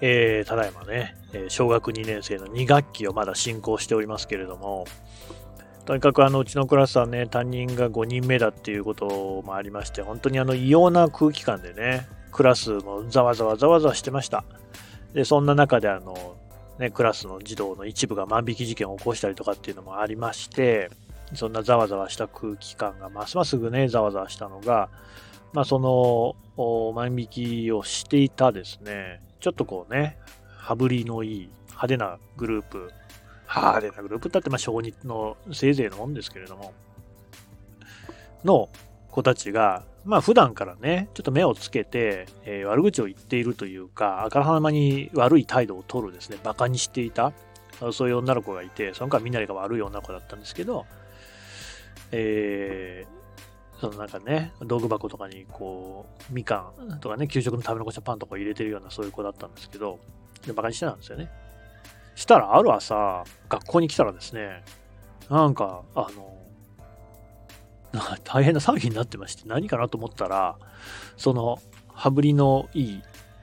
えー、ただいまね、小学2年生の2学期をまだ進行しておりますけれども、とにかくあのうちのクラスはね、担任が5人目だっていうこともありまして、本当にあの異様な空気感でね、クラスもざわざわざわざわしてました。で、そんな中であの、ね、クラスの児童の一部が万引き事件を起こしたりとかっていうのもありまして、そんなざわざわした空気感がますますぐね、ざわざわしたのが、まあ、その万引きをしていたですね、ちょっとこうね、羽振りのいい派手なグループ、派手なグループだってまあ小児のせいぜいのもんですけれども、の子たちが、まあ普段からね、ちょっと目をつけて、えー、悪口を言っているというか、あからさまに悪い態度を取るですね、馬鹿にしていた、そういう女の子がいて、その間みんなが悪い女の子だったんですけど、えー、そのなんかね、道具箱とかにこう、みかんとかね、給食の食べ残したパンとか入れてるようなそういう子だったんですけど、でバカにしてたんですよね。したら、ある朝、学校に来たらですね、なんか、あの、大変な騒ぎになってまして、何かなと思ったら、その、羽振りのいい、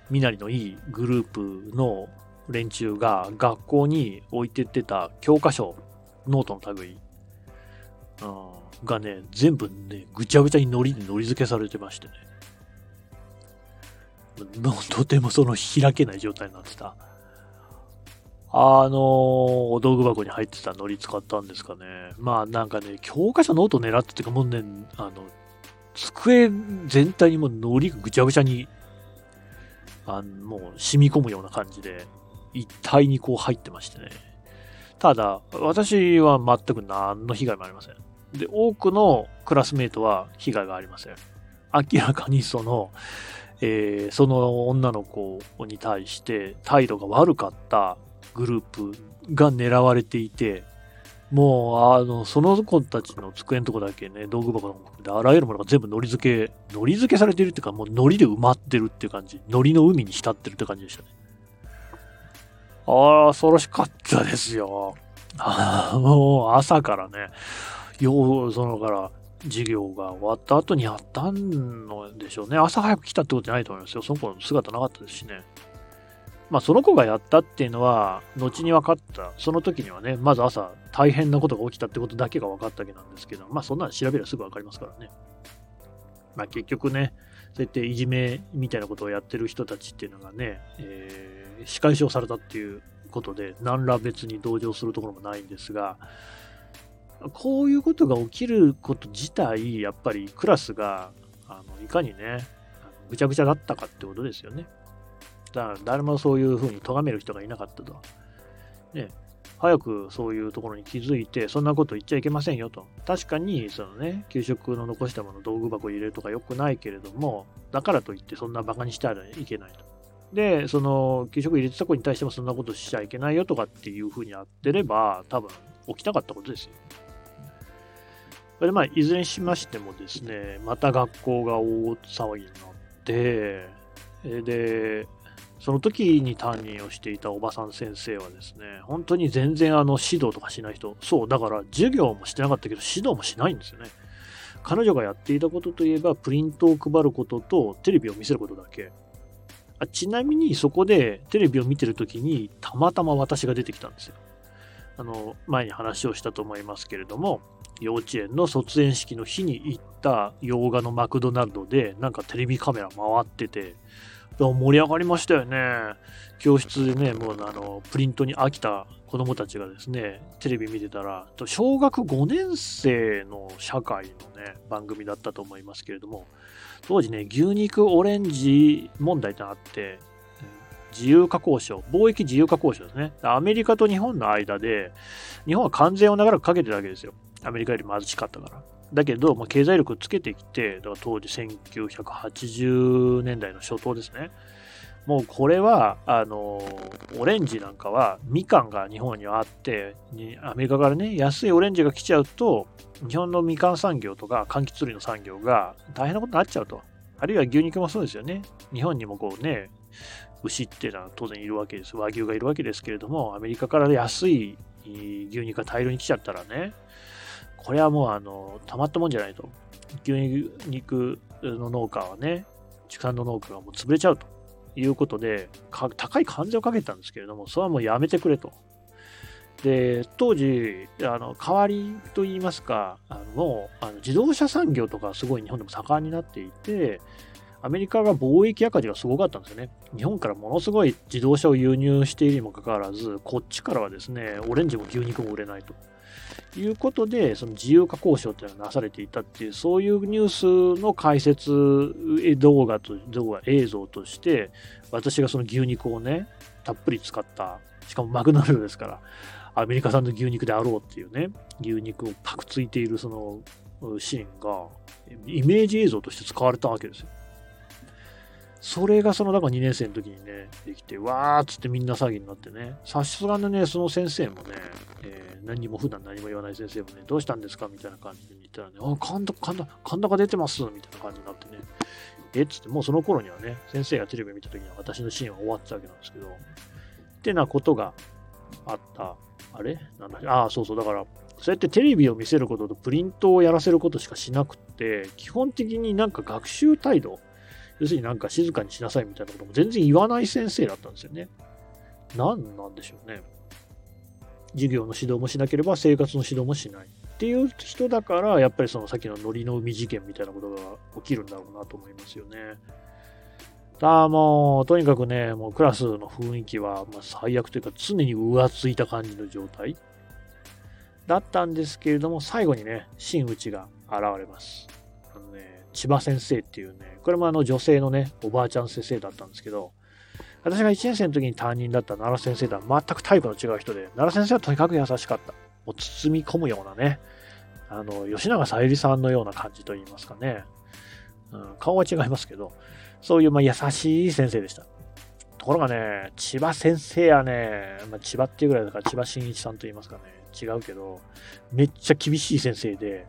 身なりのいいグループの連中が学校に置いてってた教科書、ノートの類、うん、がね、全部ね、ぐちゃぐちゃにのりでのり付けされてましてね。もうとてもその開けない状態になってた。あのお道具箱に入ってたのり使ったんですかね。まあなんかね、教科書ノート狙っててか、もうね、あの、机全体にもうのりがぐちゃぐちゃに、あの、もう染み込むような感じで、一体にこう入ってましてね。ただ、私は全く何の被害もありません。で、多くのクラスメイトは被害がありません。明らかにその、えー、その女の子に対して態度が悪かったグループが狙われていて、もう、あの、その子たちの机のとこだけね、道具箱のであらゆるものが全部のり付け、のり付けされてるっていうか、もうのりで埋まってるっていう感じ。のりの海に浸ってるって感じでしたね。ああ、恐ろしかったですよ。あもう朝からね、よう、そのから、授業が終わった後にやったんでしょうね。朝早く来たってことじゃないと思いますよ。その子の姿なかったですしね。まあ、その子がやったっていうのは、後に分かった。その時にはね、まず朝、大変なことが起きたってことだけが分かったわけなんですけど、まあ、そんなの調べればすぐ分かりますからね。まあ、結局ね、そうやっていじめみたいなことをやってる人たちっていうのがね、えー、仕返しをされたっていうことで、何ら別に同情するところもないんですが、こういうことが起きること自体、やっぱりクラスが、あのいかにね、ぐちゃぐちゃだったかってことですよね。だから誰もそういうふうに咎める人がいなかったと。ね、早くそういうところに気づいて、そんなこと言っちゃいけませんよと。確かに、そのね、給食の残したもの道具箱入れるとか良くないけれども、だからといってそんな馬鹿にしてはいけないと。で、その、給食入れてた子に対してもそんなことしちゃいけないよとかっていうふうにやってれば、多分起きなかったことですよ。それでまあ、いずれにしましてもですね、また学校が大騒ぎになって、で、その時に担任をしていたおばさん先生はですね、本当に全然あの指導とかしない人、そう、だから授業もしてなかったけど指導もしないんですよね。彼女がやっていたことといえば、プリントを配ることとテレビを見せることだけ。あちなみにそこでテレビを見てるときにたまたま私が出てきたんですよ。あの、前に話をしたと思いますけれども、幼稚園の卒園式の日に行った洋画のマクドナルドで、なんかテレビカメラ回ってて、盛り上がりましたよね。教室でね、もうあの、プリントに飽きた子供たちがですね、テレビ見てたら、小学5年生の社会のね、番組だったと思いますけれども、当時ね、牛肉オレンジ問題ってあって、自由化交渉、貿易自由化交渉ですね。アメリカと日本の間で、日本は関税を長らくかけてるわけですよ。アメリカより貧しかったから。だけど、まあ、経済力をつけてきて、だから当時1980年代の初頭ですね。もうこれは、あの、オレンジなんかは、みかんが日本にはあって、アメリカからね、安いオレンジが来ちゃうと、日本のみかん産業とか柑橘類の産業が大変なことになっちゃうと。あるいは牛肉もそうですよね。日本にもこうね、牛っていうのは当然いるわけです。和牛がいるわけですけれども、アメリカから安い牛肉が大量に来ちゃったらね、これはもうあの、たまったもんじゃないと。牛肉の農家はね、畜産の農家がもう潰れちゃうということで、高い関税をかけたんですけれども、それはもうやめてくれと。で、当時、あの代わりといいますか、あのもうあの自動車産業とかすごい日本でも盛んになっていて、アメリカが貿易赤字がすごかったんですよね。日本からものすごい自動車を輸入しているにもかかわらず、こっちからはですね、オレンジも牛肉も売れないと。いうことで、その自由化交渉というのがなされていたっていう、そういうニュースの解説動画と動画映像として、私がその牛肉をね、たっぷり使った、しかもマグナルドですから、アメリカ産の牛肉であろうっていうね、牛肉をパクついているそのシーンが、イメージ映像として使われたわけですよ。それがその、だから2年生の時にね、できて、わーっつってみんな詐欺になってね、さすがのね、その先生もね、えー、何も普段何も言わない先生もね、どうしたんですかみたいな感じで言ったらね、あ、神田、神田、神田が出てますみたいな感じになってね、えっつって、もうその頃にはね、先生がテレビ見た時には私のシーンは終わってたわけなんですけど、ってなことがあった。あれ？なんだああ、そうそう、だから、そうやってテレビを見せることとプリントをやらせることしかしなくて、基本的になんか学習態度、要するになんか静かにしなさいみたいなことも全然言わない先生だったんですよね。何なんでしょうね。授業の指導もしなければ生活の指導もしないっていう人だから、やっぱりそのさっきのノリの海事件みたいなことが起きるんだろうなと思いますよね。だもう、とにかくね、もうクラスの雰囲気は、ま最悪というか常に浮ついた感じの状態だったんですけれども、最後にね、真打ちが現れます。千葉先生っていうね、これもあの女性のね、おばあちゃん先生だったんですけど、私が1年生の時に担任だった奈良先生とは全くタイプの違う人で、奈良先生はとにかく優しかった。もう包み込むようなね、あの、吉永小百合さんのような感じといいますかね、うん、顔は違いますけど、そういうま優しい先生でした。ところがね、千葉先生はね、まあ、千葉っていうぐらいだから千葉真一さんと言いますかね、違うけど、めっちゃ厳しい先生で、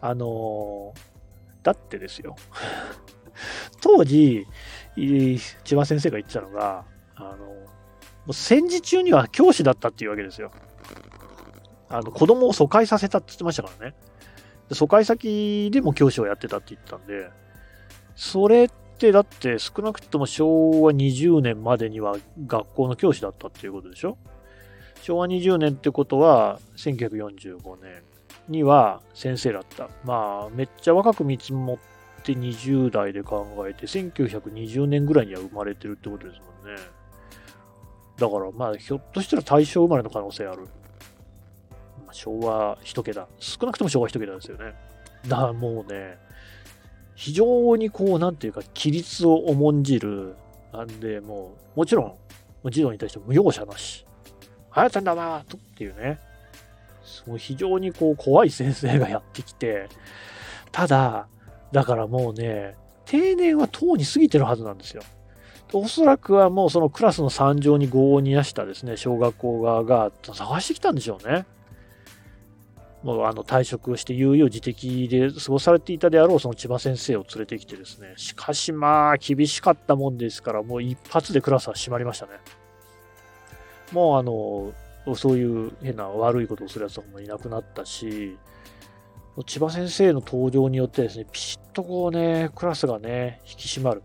あのーだってですよ。当時、千葉先生が言ってたのが、あの、戦時中には教師だったっていうわけですよ。あの、子供を疎開させたって言ってましたからね。疎開先でも教師をやってたって言ったんで、それってだって少なくとも昭和20年までには学校の教師だったっていうことでしょ？昭和20年ってことは1945年。には先生だった。まあ、めっちゃ若く見積もって20代で考えて、1920年ぐらいには生まれてるってことですもんね。だから、まあ、ひょっとしたら大正生まれの可能性ある。まあ、昭和一桁。少なくとも昭和一桁ですよね。だからもうね、非常にこう、なんていうか、規律を重んじる。なんで、もう、もちろん、児童に対して無容赦なし。はやったんだなとっていうね。もう非常にこう怖い先生がやってきて、ただ、だからもうね、定年はとうに過ぎてるはずなんですよ。おそらくはもうそのクラスの惨状に業を煮やしたですね、小学校側が探してきたんでしょうね。もうあの退職して猶予自適で過ごされていたであろうその千葉先生を連れてきてですね、しかしまあ厳しかったもんですから、もう一発でクラスは閉まりましたね。もうあの、そういう変な悪いことをするやつとかもいなくなったし、千葉先生の登場によってですね、ピシッとこうね、クラスがね、引き締まる。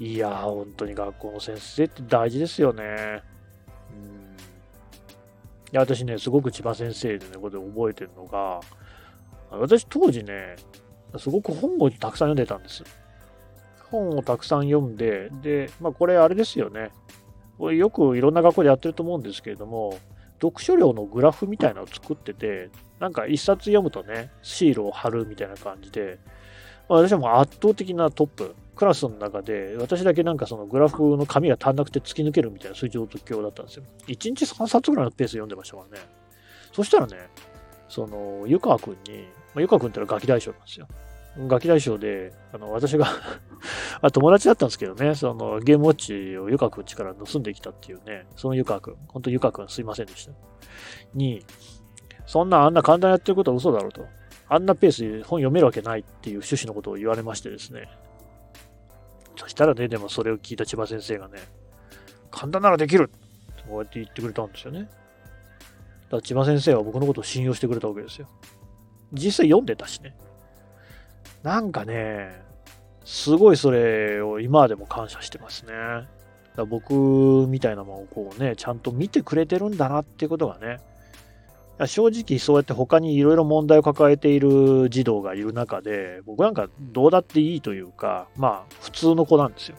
いやー、本当に学校の先生って大事ですよね。うん。いや、私ね、すごく千葉先生でね、これで覚えてるのが、私当時ね、すごく本をたくさん読んでたんです。本をたくさん読んで、で、まあこれあれですよね。これよくいろんな学校でやってると思うんですけれども、読書量のグラフみたいなのを作ってて、なんか一冊読むとね、シールを貼るみたいな感じで、私はもう圧倒的なトップ、クラスの中で、私だけなんかそのグラフの紙が足んなくて突き抜けるみたいなそういう状況だったんですよ。1日3冊ぐらいのペースで読んでましたからね。そしたらね、その、湯川くんに、まあ、湯川くんってのはガキ大将なんですよ。ガキ大将で、あの、私があ、友達だったんですけどね、そのゲームウォッチをゆかくんちから盗んできたっていうね、そのゆかくん、本当ゆかくんすいませんでした。に、そんなあんな簡単やってることは嘘だろうと。あんなペースで本読めるわけないっていう趣旨のことを言われましてですね。そしたらね、でもそれを聞いた千葉先生がね、簡単ならできるこうやって言ってくれたんですよね。だから千葉先生は僕のことを信用してくれたわけですよ。実際読んでたしね。なんかね、すごいそれを今でも感謝してますね。だ僕みたいなもんをこうね、ちゃんと見てくれてるんだなってことがね、正直そうやって他にいろいろ問題を抱えている児童がいる中で、僕なんかどうだっていいというか、まあ普通の子なんですよ。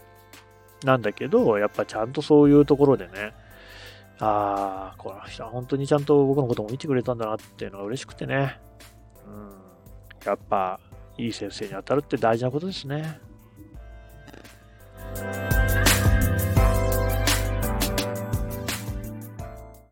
なんだけど、やっぱちゃんとそういうところでね、ああ、この人は本当にちゃんと僕のことも見てくれたんだなっていうのが嬉しくてね。うん。やっぱ、いい先生に当たるって大事なことですね。